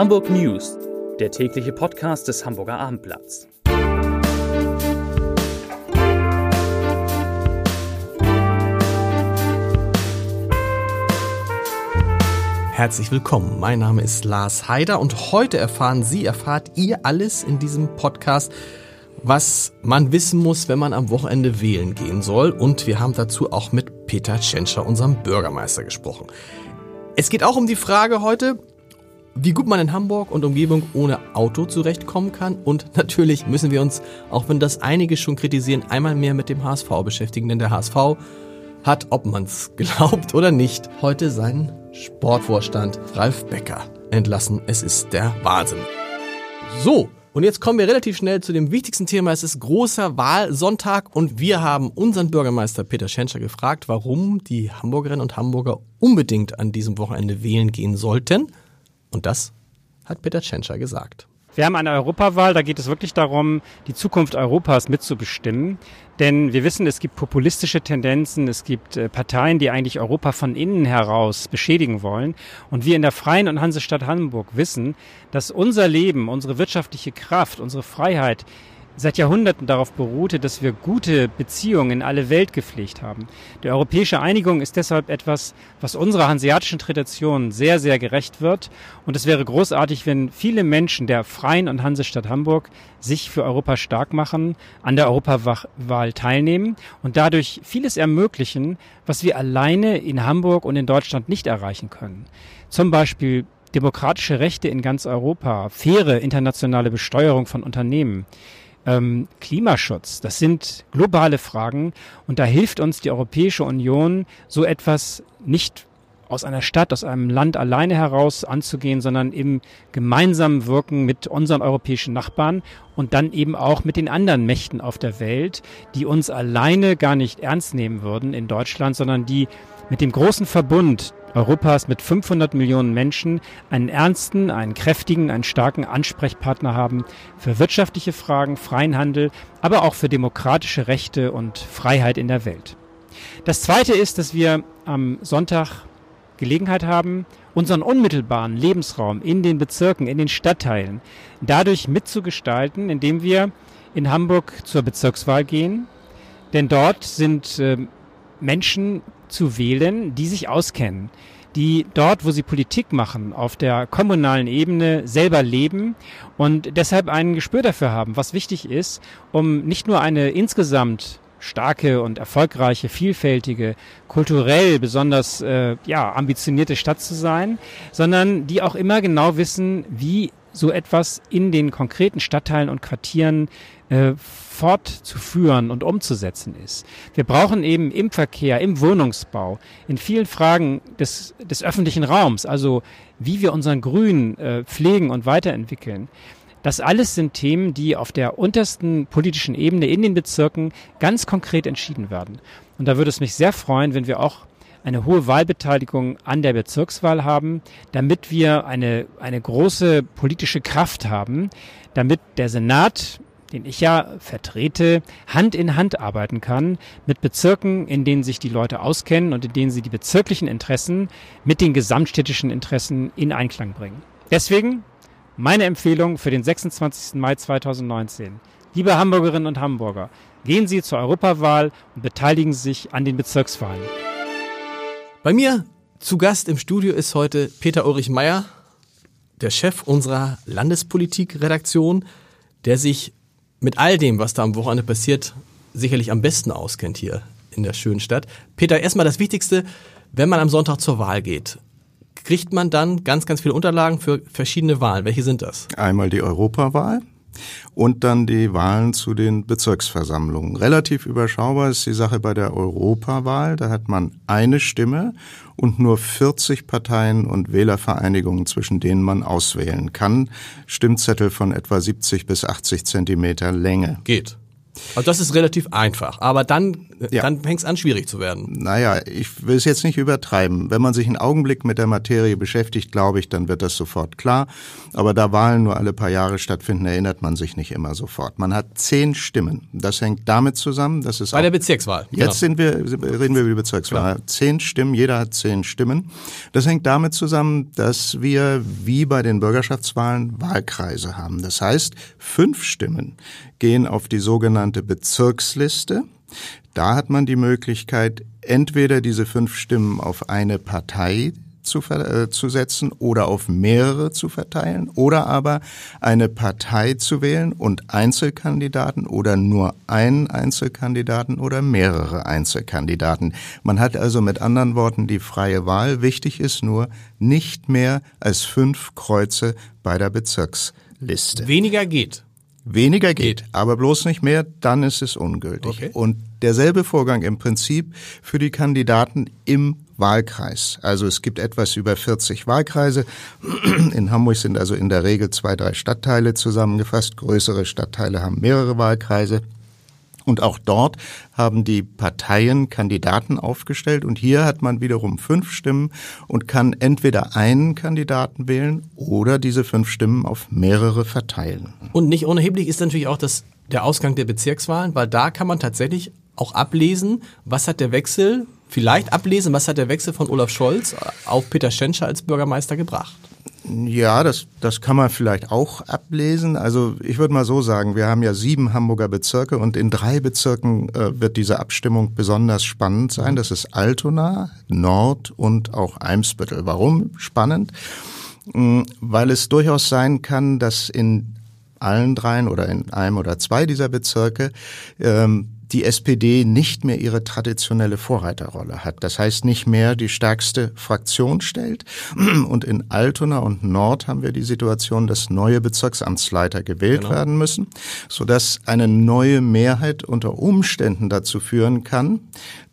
Hamburg News, der tägliche Podcast des Hamburger Abendblatts. Herzlich willkommen. Mein Name ist Lars Haider und heute erfahren Sie, erfahrt ihr alles in diesem Podcast, was man wissen muss, wenn man am Wochenende wählen gehen soll. Und wir haben dazu auch mit Peter Tschentscher, unserem Bürgermeister, gesprochen. Es geht auch um die Frage heute, wie gut man in Hamburg und Umgebung ohne Auto zurechtkommen kann. Und natürlich müssen wir uns, auch wenn das einige schon kritisieren, einmal mehr mit dem HSV beschäftigen. Denn der HSV hat, ob man es glaubt oder nicht, heute seinen Sportvorstand Ralf Becker entlassen. Es ist der Wahnsinn. So, und jetzt kommen wir relativ schnell zu dem wichtigsten Thema. Es ist großer Wahlsonntag und wir haben unseren Bürgermeister Peter Schenscher gefragt, warum die Hamburgerinnen und Hamburger unbedingt an diesem Wochenende wählen gehen sollten. Und das hat Peter Schenscher gesagt. Wir haben eine Europawahl, da geht es wirklich darum, die Zukunft Europas mitzubestimmen. Denn wir wissen, es gibt populistische Tendenzen, es gibt äh, Parteien, die eigentlich Europa von innen heraus beschädigen wollen. Und wir in der Freien und Hansestadt Hamburg wissen, dass unser Leben, unsere wirtschaftliche Kraft, unsere Freiheit seit Jahrhunderten darauf beruhte, dass wir gute Beziehungen in alle Welt gepflegt haben. Die europäische Einigung ist deshalb etwas, was unserer hanseatischen Tradition sehr, sehr gerecht wird. Und es wäre großartig, wenn viele Menschen der Freien und Hansestadt Hamburg sich für Europa stark machen, an der Europawahl teilnehmen und dadurch vieles ermöglichen, was wir alleine in Hamburg und in Deutschland nicht erreichen können. Zum Beispiel demokratische Rechte in ganz Europa, faire internationale Besteuerung von Unternehmen, ähm, Klimaschutz. Das sind globale Fragen und da hilft uns die Europäische Union, so etwas nicht aus einer Stadt, aus einem Land alleine heraus anzugehen, sondern im gemeinsamen Wirken mit unseren europäischen Nachbarn und dann eben auch mit den anderen Mächten auf der Welt, die uns alleine gar nicht ernst nehmen würden in Deutschland, sondern die mit dem großen Verbund Europas mit 500 Millionen Menschen einen ernsten, einen kräftigen, einen starken Ansprechpartner haben für wirtschaftliche Fragen, freien Handel, aber auch für demokratische Rechte und Freiheit in der Welt. Das Zweite ist, dass wir am Sonntag Gelegenheit haben, unseren unmittelbaren Lebensraum in den Bezirken, in den Stadtteilen dadurch mitzugestalten, indem wir in Hamburg zur Bezirkswahl gehen. Denn dort sind äh, Menschen zu wählen, die sich auskennen, die dort, wo sie Politik machen, auf der kommunalen Ebene selber leben und deshalb ein Gespür dafür haben, was wichtig ist, um nicht nur eine insgesamt starke und erfolgreiche, vielfältige, kulturell besonders äh, ja, ambitionierte Stadt zu sein, sondern die auch immer genau wissen, wie so etwas in den konkreten Stadtteilen und Quartieren äh, fortzuführen und umzusetzen ist. Wir brauchen eben im Verkehr, im Wohnungsbau, in vielen Fragen des, des öffentlichen Raums, also wie wir unseren Grün äh, pflegen und weiterentwickeln. Das alles sind Themen, die auf der untersten politischen Ebene in den Bezirken ganz konkret entschieden werden. Und da würde es mich sehr freuen, wenn wir auch eine hohe Wahlbeteiligung an der Bezirkswahl haben, damit wir eine, eine große politische Kraft haben, damit der Senat den ich ja vertrete, Hand in Hand arbeiten kann mit Bezirken, in denen sich die Leute auskennen und in denen sie die bezirklichen Interessen mit den gesamtstädtischen Interessen in Einklang bringen. Deswegen meine Empfehlung für den 26. Mai 2019. Liebe Hamburgerinnen und Hamburger, gehen Sie zur Europawahl und beteiligen Sie sich an den Bezirkswahlen. Bei mir zu Gast im Studio ist heute Peter Ulrich Meyer, der Chef unserer Landespolitik-Redaktion, der sich mit all dem, was da am Wochenende passiert, sicherlich am besten auskennt hier in der schönen Stadt. Peter, erstmal das Wichtigste, wenn man am Sonntag zur Wahl geht, kriegt man dann ganz, ganz viele Unterlagen für verschiedene Wahlen. Welche sind das? Einmal die Europawahl, und dann die Wahlen zu den Bezirksversammlungen. Relativ überschaubar ist die Sache bei der Europawahl. Da hat man eine Stimme und nur 40 Parteien und Wählervereinigungen, zwischen denen man auswählen kann. Stimmzettel von etwa 70 bis 80 Zentimeter Länge. Geht. Also das ist relativ einfach, aber dann, Ja. dann fängt es an, schwierig zu werden. Naja, ich will es jetzt nicht übertreiben. Wenn man sich einen Augenblick mit der Materie beschäftigt, glaube ich, dann wird das sofort klar. Aber da Wahlen nur alle paar Jahre stattfinden, erinnert man sich nicht immer sofort. Man hat zehn Stimmen. Das hängt damit zusammen, dass es Bei der Bezirkswahl. Jetzt sind wir, reden wir über die Bezirkswahl. Zehn Stimmen, jeder hat zehn Stimmen. Das hängt damit zusammen, dass wir wie bei den Bürgerschaftswahlen Wahlkreise haben. Das heißt, fünf Stimmen gehen auf die sogenannte Bezirksliste. Da hat man die Möglichkeit, entweder diese fünf Stimmen auf eine Partei zu, äh, zu setzen oder auf mehrere zu verteilen oder aber eine Partei zu wählen und Einzelkandidaten oder nur einen Einzelkandidaten oder mehrere Einzelkandidaten. Man hat also mit anderen Worten die freie Wahl. Wichtig ist nur nicht mehr als fünf Kreuze bei der Bezirksliste. Weniger geht. Weniger geht, aber bloß nicht mehr, dann ist es ungültig. Okay. Und derselbe Vorgang im Prinzip für die Kandidaten im Wahlkreis. Also es gibt etwas über 40 Wahlkreise. In Hamburg sind also in der Regel zwei, drei Stadtteile zusammengefasst. Größere Stadtteile haben mehrere Wahlkreise. Und auch dort haben die Parteien Kandidaten aufgestellt. Und hier hat man wiederum fünf Stimmen und kann entweder einen Kandidaten wählen oder diese fünf Stimmen auf mehrere verteilen. Und nicht unerheblich ist natürlich auch das, der Ausgang der Bezirkswahlen, weil da kann man tatsächlich auch ablesen, was hat der Wechsel, vielleicht ablesen, was hat der Wechsel von Olaf Scholz auf Peter Schenscher als Bürgermeister gebracht. Ja, das, das kann man vielleicht auch ablesen. Also ich würde mal so sagen, wir haben ja sieben Hamburger Bezirke und in drei Bezirken äh, wird diese Abstimmung besonders spannend sein. Das ist Altona, Nord und auch Eimsbüttel. Warum spannend? Mm, Weil es durchaus sein kann, dass in allen dreien oder in einem oder zwei dieser Bezirke ähm, die SPD nicht mehr ihre traditionelle Vorreiterrolle hat. Das heißt, nicht mehr die stärkste Fraktion stellt. Und in Altona und Nord haben wir die Situation, dass neue Bezirksamtsleiter gewählt werden müssen, sodass eine neue Mehrheit unter Umständen dazu führen kann,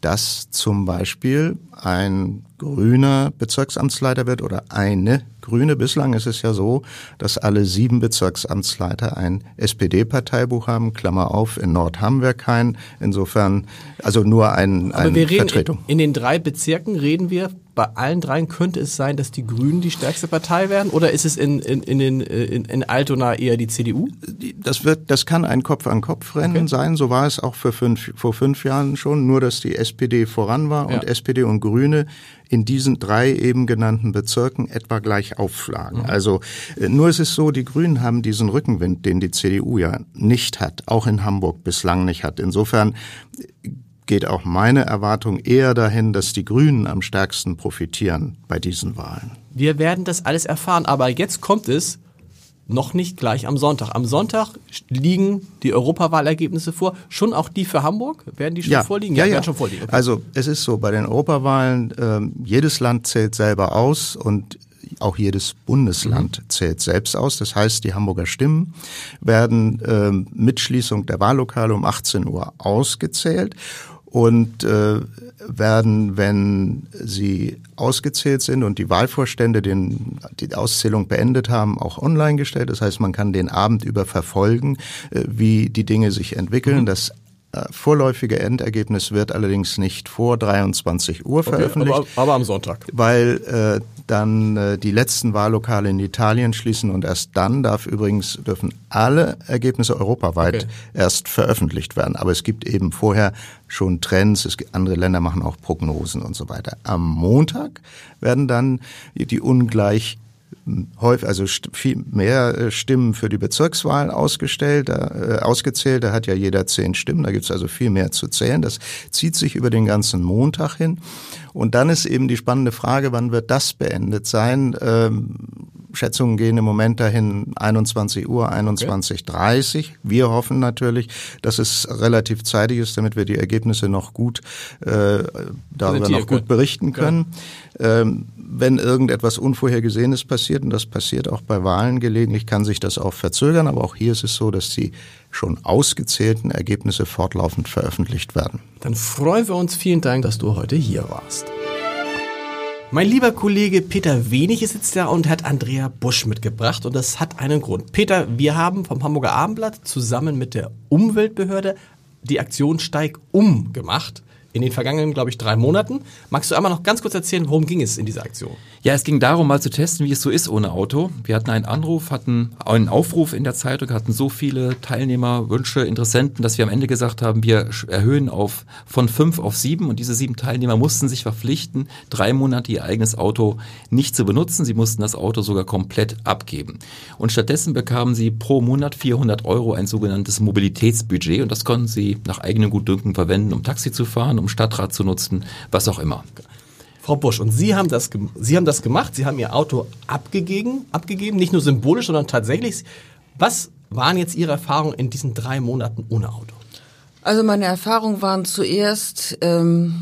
dass zum Beispiel ein grüner Bezirksamtsleiter wird oder eine Grüne. Bislang ist es ja so, dass alle sieben Bezirksamtsleiter ein SPD-Parteibuch haben. Klammer auf, in Nord haben wir keinen. Insofern, also nur ein, Aber eine wir reden Vertretung. in, in den drei Bezirken reden wir, bei allen dreien könnte es sein, dass die Grünen die stärkste Partei werden oder ist es in, in, in, in, in Altona eher die CDU? Das wird, das kann ein Kopf-an-Kopf-Rennen Okay. sein. So war es auch für fünf, vor fünf Jahren schon. Nur, dass die SPD voran war Ja. und SPD und Grüne in diesen drei eben genannten Bezirken etwa gleich aufschlagen. Mhm. Also, äh, nur ist es so, die Grünen haben diesen Rückenwind, den die CDU ja nicht hat, auch in Hamburg bislang nicht hat. Insofern äh, geht auch meine Erwartung eher dahin, dass die Grünen am stärksten profitieren bei diesen Wahlen. Wir werden das alles erfahren, aber jetzt kommt es noch nicht gleich am Sonntag. Am Sonntag liegen die Europawahlergebnisse vor. Schon auch die für Hamburg? Werden die schon vorliegen? Ja, ja. werden schon vorliegen. Okay. Also es ist so, bei den Europawahlen, ähm, jedes Land zählt selber aus und auch jedes Bundesland Mhm. zählt selbst aus. Das heißt, die Hamburger Stimmen werden ähm, mit Schließung der Wahllokale um 18 Uhr ausgezählt und äh, werden, wenn sie ausgezählt sind und die Wahlvorstände den, die Auszählung beendet haben, auch online gestellt. Das heißt, man kann den Abend über verfolgen, äh, wie die Dinge sich entwickeln. Das äh, vorläufige Endergebnis wird allerdings nicht vor 23 Uhr veröffentlicht aber, aber am Sonntag. weil äh, dann äh, die letzten Wahllokale in Italien schließen und erst dann darf übrigens dürfen alle Ergebnisse europaweit Okay. erst veröffentlicht werden. Aber es gibt eben vorher schon Trends, es gibt, andere Länder machen auch Prognosen und so weiter. Am Montag werden dann die ungleich häufig, also viel mehr äh, Stimmen für die Bezirkswahl ausgestellt, äh, ausgezählt. Da hat ja jeder zehn Stimmen, da gibt's also viel mehr zu zählen. Das zieht sich über den ganzen Montag hin. Und dann ist eben die spannende Frage, wann wird das beendet sein? Ähm, Schätzungen gehen im Moment dahin 21 Uhr, 21.30 Wir hoffen natürlich, dass es relativ zeitig ist, damit wir die Ergebnisse noch gut äh, darüber noch gut berichten können. Ähm, wenn irgendetwas Unvorhergesehenes passiert, und das passiert auch bei Wahlen gelegentlich, kann sich das auch verzögern. Aber auch hier ist es so, dass die schon ausgezählten Ergebnisse fortlaufend veröffentlicht werden. Dann freuen wir uns. Vielen Dank, dass du heute hier warst. Mein lieber Kollege Peter Wenig sitzt da und hat Andrea Busch mitgebracht und das hat einen Grund. Peter, wir haben vom Hamburger Abendblatt zusammen mit der Umweltbehörde die Aktion Steig um gemacht in den vergangenen, glaube ich, drei Monaten. Magst du einmal noch ganz kurz erzählen, worum ging es in dieser Aktion? Ja, es ging darum, mal zu testen, wie es so ist ohne Auto. Wir hatten einen Anruf, hatten einen Aufruf in der Zeitung, hatten so viele Teilnehmer, Wünsche, Interessenten, dass wir am Ende gesagt haben, wir erhöhen auf von fünf auf sieben und diese sieben Teilnehmer mussten sich verpflichten, drei Monate ihr eigenes Auto nicht zu benutzen. Sie mussten das Auto sogar komplett abgeben. Und stattdessen bekamen sie pro Monat 400 Euro ein sogenanntes Mobilitätsbudget und das konnten sie nach eigenem Gutdünken verwenden, um Taxi zu fahren, um Stadtrat zu nutzen, was auch immer. Frau Busch, und Sie haben das, Sie haben das gemacht, Sie haben Ihr Auto abgegeben, abgegeben, nicht nur symbolisch, sondern tatsächlich. Was waren jetzt Ihre Erfahrungen in diesen drei Monaten ohne Auto? Also meine Erfahrungen waren zuerst, ähm,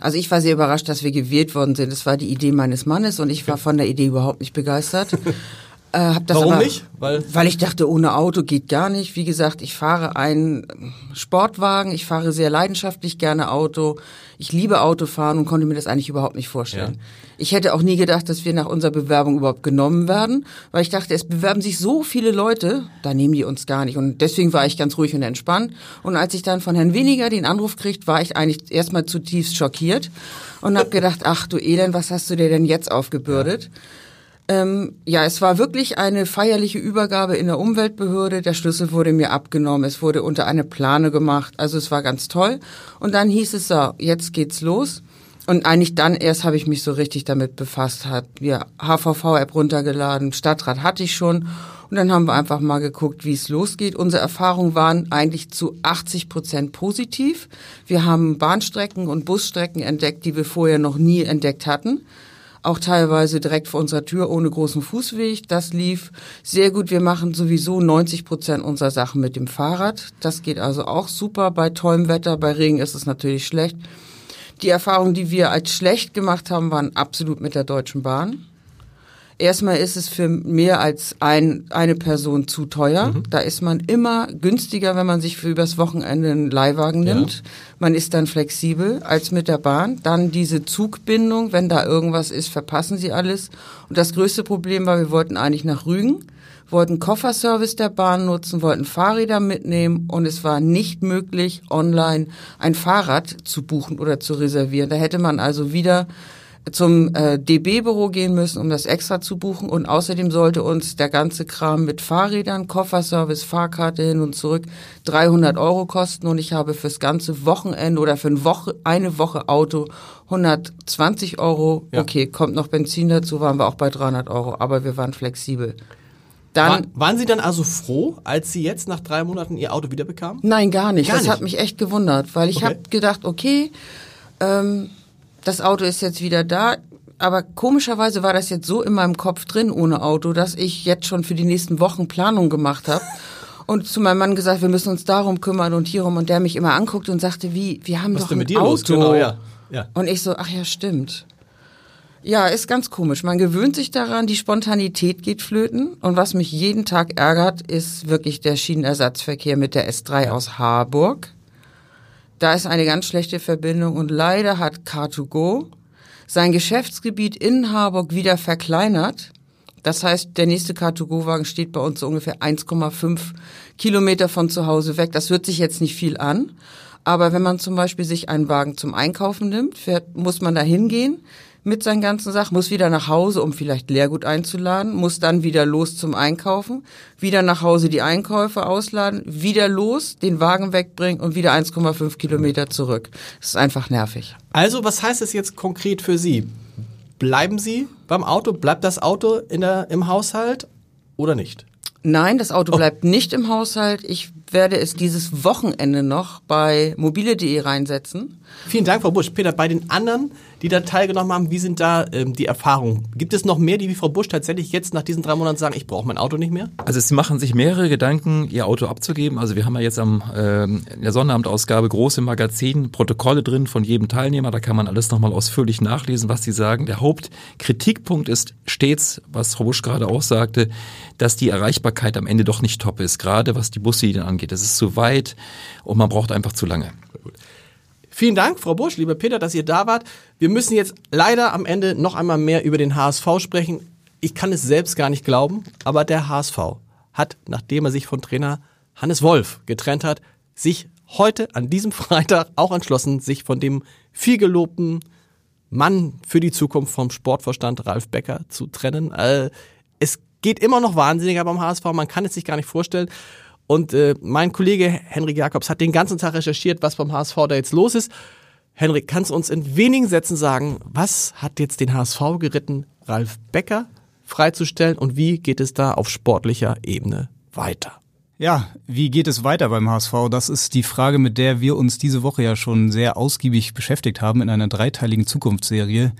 also ich war sehr überrascht, dass wir gewählt worden sind. Das war die Idee meines Mannes und ich war von der Idee überhaupt nicht begeistert. Äh, hab das Warum aber, nicht? Weil, weil ich dachte, ohne Auto geht gar nicht. Wie gesagt, ich fahre einen Sportwagen, ich fahre sehr leidenschaftlich gerne Auto. Ich liebe Autofahren und konnte mir das eigentlich überhaupt nicht vorstellen. Ja. Ich hätte auch nie gedacht, dass wir nach unserer Bewerbung überhaupt genommen werden, weil ich dachte, es bewerben sich so viele Leute, da nehmen die uns gar nicht. Und deswegen war ich ganz ruhig und entspannt. Und als ich dann von Herrn Weniger den Anruf kriegt, war ich eigentlich erstmal zutiefst schockiert und habe gedacht, ach du Elend, was hast du dir denn jetzt aufgebürdet? Ja. Ähm, ja, es war wirklich eine feierliche Übergabe in der Umweltbehörde. Der Schlüssel wurde mir abgenommen. Es wurde unter eine Plane gemacht. Also es war ganz toll. Und dann hieß es so, jetzt geht's los. Und eigentlich dann erst habe ich mich so richtig damit befasst, hat ja HVV-App runtergeladen, Stadtrat hatte ich schon. Und dann haben wir einfach mal geguckt, wie es losgeht. Unsere Erfahrungen waren eigentlich zu 80 Prozent positiv. Wir haben Bahnstrecken und Busstrecken entdeckt, die wir vorher noch nie entdeckt hatten auch teilweise direkt vor unserer Tür ohne großen Fußweg. Das lief sehr gut. Wir machen sowieso 90 Prozent unserer Sachen mit dem Fahrrad. Das geht also auch super. Bei tollem Wetter, bei Regen ist es natürlich schlecht. Die Erfahrungen, die wir als schlecht gemacht haben, waren absolut mit der Deutschen Bahn. Erstmal ist es für mehr als ein, eine Person zu teuer. Mhm. Da ist man immer günstiger, wenn man sich für übers Wochenende einen Leihwagen nimmt. Ja. Man ist dann flexibel als mit der Bahn. Dann diese Zugbindung, wenn da irgendwas ist, verpassen sie alles. Und das größte Problem war, wir wollten eigentlich nach Rügen wollten Kofferservice der Bahn nutzen, wollten Fahrräder mitnehmen und es war nicht möglich, online ein Fahrrad zu buchen oder zu reservieren. Da hätte man also wieder zum äh, DB-Büro gehen müssen, um das extra zu buchen. Und außerdem sollte uns der ganze Kram mit Fahrrädern, Kofferservice, Fahrkarte hin und zurück 300 Euro kosten. Und ich habe fürs ganze Wochenende oder für eine Woche, eine Woche Auto 120 Euro. Ja. Okay, kommt noch Benzin dazu, waren wir auch bei 300 Euro. Aber wir waren flexibel. Dann, War, waren Sie dann also froh, als Sie jetzt nach drei Monaten Ihr Auto wiederbekamen? Nein, gar nicht. Gar das nicht. hat mich echt gewundert, weil ich okay. habe gedacht, okay, ähm, das Auto ist jetzt wieder da. Aber komischerweise war das jetzt so in meinem Kopf drin ohne Auto, dass ich jetzt schon für die nächsten Wochen Planung gemacht habe. Und zu meinem Mann gesagt, wir müssen uns darum kümmern und hierum. Und der mich immer anguckt und sagte, wie, wir haben Was doch ein mit dir Auto. Los? Genau, ja. Ja. Und ich so, ach ja, stimmt. Ja, ist ganz komisch. Man gewöhnt sich daran, die Spontanität geht flöten. Und was mich jeden Tag ärgert, ist wirklich der Schienenersatzverkehr mit der S3 aus Harburg. Da ist eine ganz schlechte Verbindung und leider hat Car2Go sein Geschäftsgebiet in Harburg wieder verkleinert. Das heißt, der nächste Car2Go-Wagen steht bei uns so ungefähr 1,5 Kilometer von zu Hause weg. Das hört sich jetzt nicht viel an. Aber wenn man zum Beispiel sich einen Wagen zum Einkaufen nimmt, fährt, muss man da hingehen, mit seinen ganzen Sachen, muss wieder nach Hause, um vielleicht Leergut einzuladen, muss dann wieder los zum Einkaufen, wieder nach Hause die Einkäufe ausladen, wieder los, den Wagen wegbringen und wieder 1,5 Kilometer zurück. Das ist einfach nervig. Also, was heißt es jetzt konkret für Sie? Bleiben Sie beim Auto? Bleibt das Auto in der, im Haushalt oder nicht? Nein, das Auto oh. bleibt nicht im Haushalt. Ich werde es dieses Wochenende noch bei mobile.de reinsetzen. Vielen Dank, Frau Busch. Peter, bei den anderen, die da teilgenommen haben, wie sind da ähm, die Erfahrungen? Gibt es noch mehr, die wie Frau Busch tatsächlich jetzt nach diesen drei Monaten sagen, ich brauche mein Auto nicht mehr? Also sie machen sich mehrere Gedanken, ihr Auto abzugeben. Also wir haben ja jetzt am, äh, in der Sonnabendausgabe große Magazin, Protokolle drin von jedem Teilnehmer. Da kann man alles nochmal ausführlich nachlesen, was sie sagen. Der Hauptkritikpunkt ist stets, was Frau Busch gerade auch sagte, dass die Erreichbarkeit am Ende doch nicht top ist, gerade was die Buslinien angeht. Es ist zu weit und man braucht einfach zu lange. Vielen Dank, Frau Busch, lieber Peter, dass ihr da wart. Wir müssen jetzt leider am Ende noch einmal mehr über den HSV sprechen. Ich kann es selbst gar nicht glauben, aber der HSV hat, nachdem er sich von Trainer Hannes Wolf getrennt hat, sich heute an diesem Freitag auch entschlossen, sich von dem vielgelobten Mann für die Zukunft vom Sportverstand Ralf Becker zu trennen. Äh, es geht immer noch wahnsinniger beim HSV, man kann es sich gar nicht vorstellen. Und äh, mein Kollege Henrik Jakobs hat den ganzen Tag recherchiert, was beim HSV da jetzt los ist. Henrik, kannst du uns in wenigen Sätzen sagen, was hat jetzt den HSV geritten, Ralf Becker freizustellen und wie geht es da auf sportlicher Ebene weiter? Ja, wie geht es weiter beim HSV? Das ist die Frage, mit der wir uns diese Woche ja schon sehr ausgiebig beschäftigt haben in einer dreiteiligen Zukunftsserie.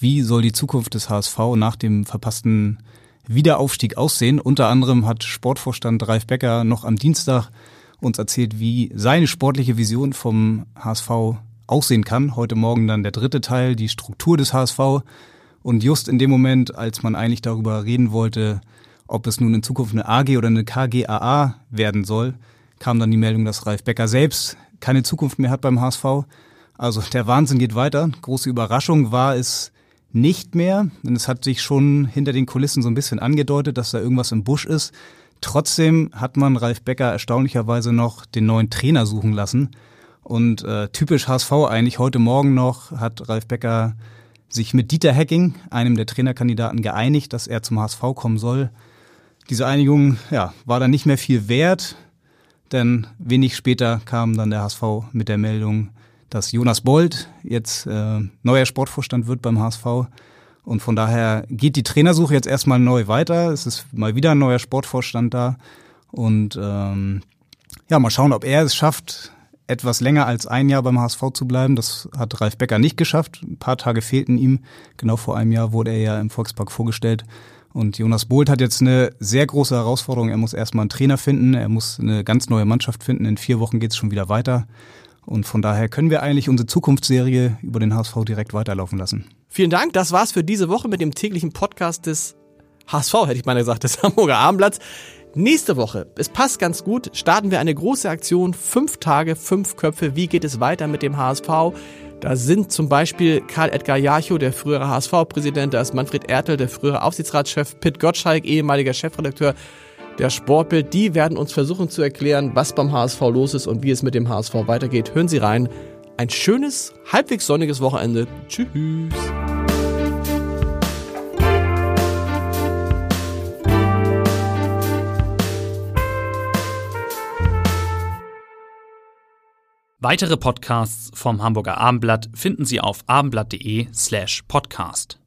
Wie soll die Zukunft des HSV nach dem verpassten Wiederaufstieg aussehen? Unter anderem hat Sportvorstand Ralf Becker noch am Dienstag uns erzählt, wie seine sportliche Vision vom HSV aussehen kann. Heute Morgen dann der dritte Teil, die Struktur des HSV. Und just in dem Moment, als man eigentlich darüber reden wollte, ob es nun in Zukunft eine AG oder eine KGAA werden soll, kam dann die Meldung, dass Ralf Becker selbst keine Zukunft mehr hat beim HSV. Also der Wahnsinn geht weiter. Große Überraschung war es nicht mehr, denn es hat sich schon hinter den Kulissen so ein bisschen angedeutet, dass da irgendwas im Busch ist. Trotzdem hat man Ralf Becker erstaunlicherweise noch den neuen Trainer suchen lassen. Und äh, typisch HSV eigentlich heute Morgen noch hat Ralf Becker sich mit Dieter Hecking, einem der Trainerkandidaten, geeinigt, dass er zum HSV kommen soll. Diese Einigung ja, war dann nicht mehr viel wert, denn wenig später kam dann der HSV mit der Meldung, dass Jonas Bold jetzt äh, neuer Sportvorstand wird beim HSV. Und von daher geht die Trainersuche jetzt erstmal neu weiter. Es ist mal wieder ein neuer Sportvorstand da. Und ähm, ja, mal schauen, ob er es schafft, etwas länger als ein Jahr beim HSV zu bleiben. Das hat Ralf Becker nicht geschafft. Ein paar Tage fehlten ihm. Genau vor einem Jahr wurde er ja im Volkspark vorgestellt. Und Jonas Bolt hat jetzt eine sehr große Herausforderung. Er muss erstmal einen Trainer finden, er muss eine ganz neue Mannschaft finden. In vier Wochen geht es schon wieder weiter. Und von daher können wir eigentlich unsere Zukunftsserie über den HSV direkt weiterlaufen lassen. Vielen Dank, das war's für diese Woche mit dem täglichen Podcast des HSV, hätte ich mal gesagt, des Hamburger Abendblatts. Nächste Woche, es passt ganz gut, starten wir eine große Aktion, fünf Tage, fünf Köpfe. Wie geht es weiter mit dem HSV? Da sind zum Beispiel Karl Edgar Jarchow, der frühere HSV-Präsident, da ist Manfred Ertel, der frühere Aufsichtsratschef, Pitt Gottschalk, ehemaliger Chefredakteur der Sportbild. Die werden uns versuchen zu erklären, was beim HSV los ist und wie es mit dem HSV weitergeht. Hören Sie rein. Ein schönes, halbwegs sonniges Wochenende. Tschüss. Weitere Podcasts vom Hamburger Abendblatt finden Sie auf abendblatt.de slash podcast.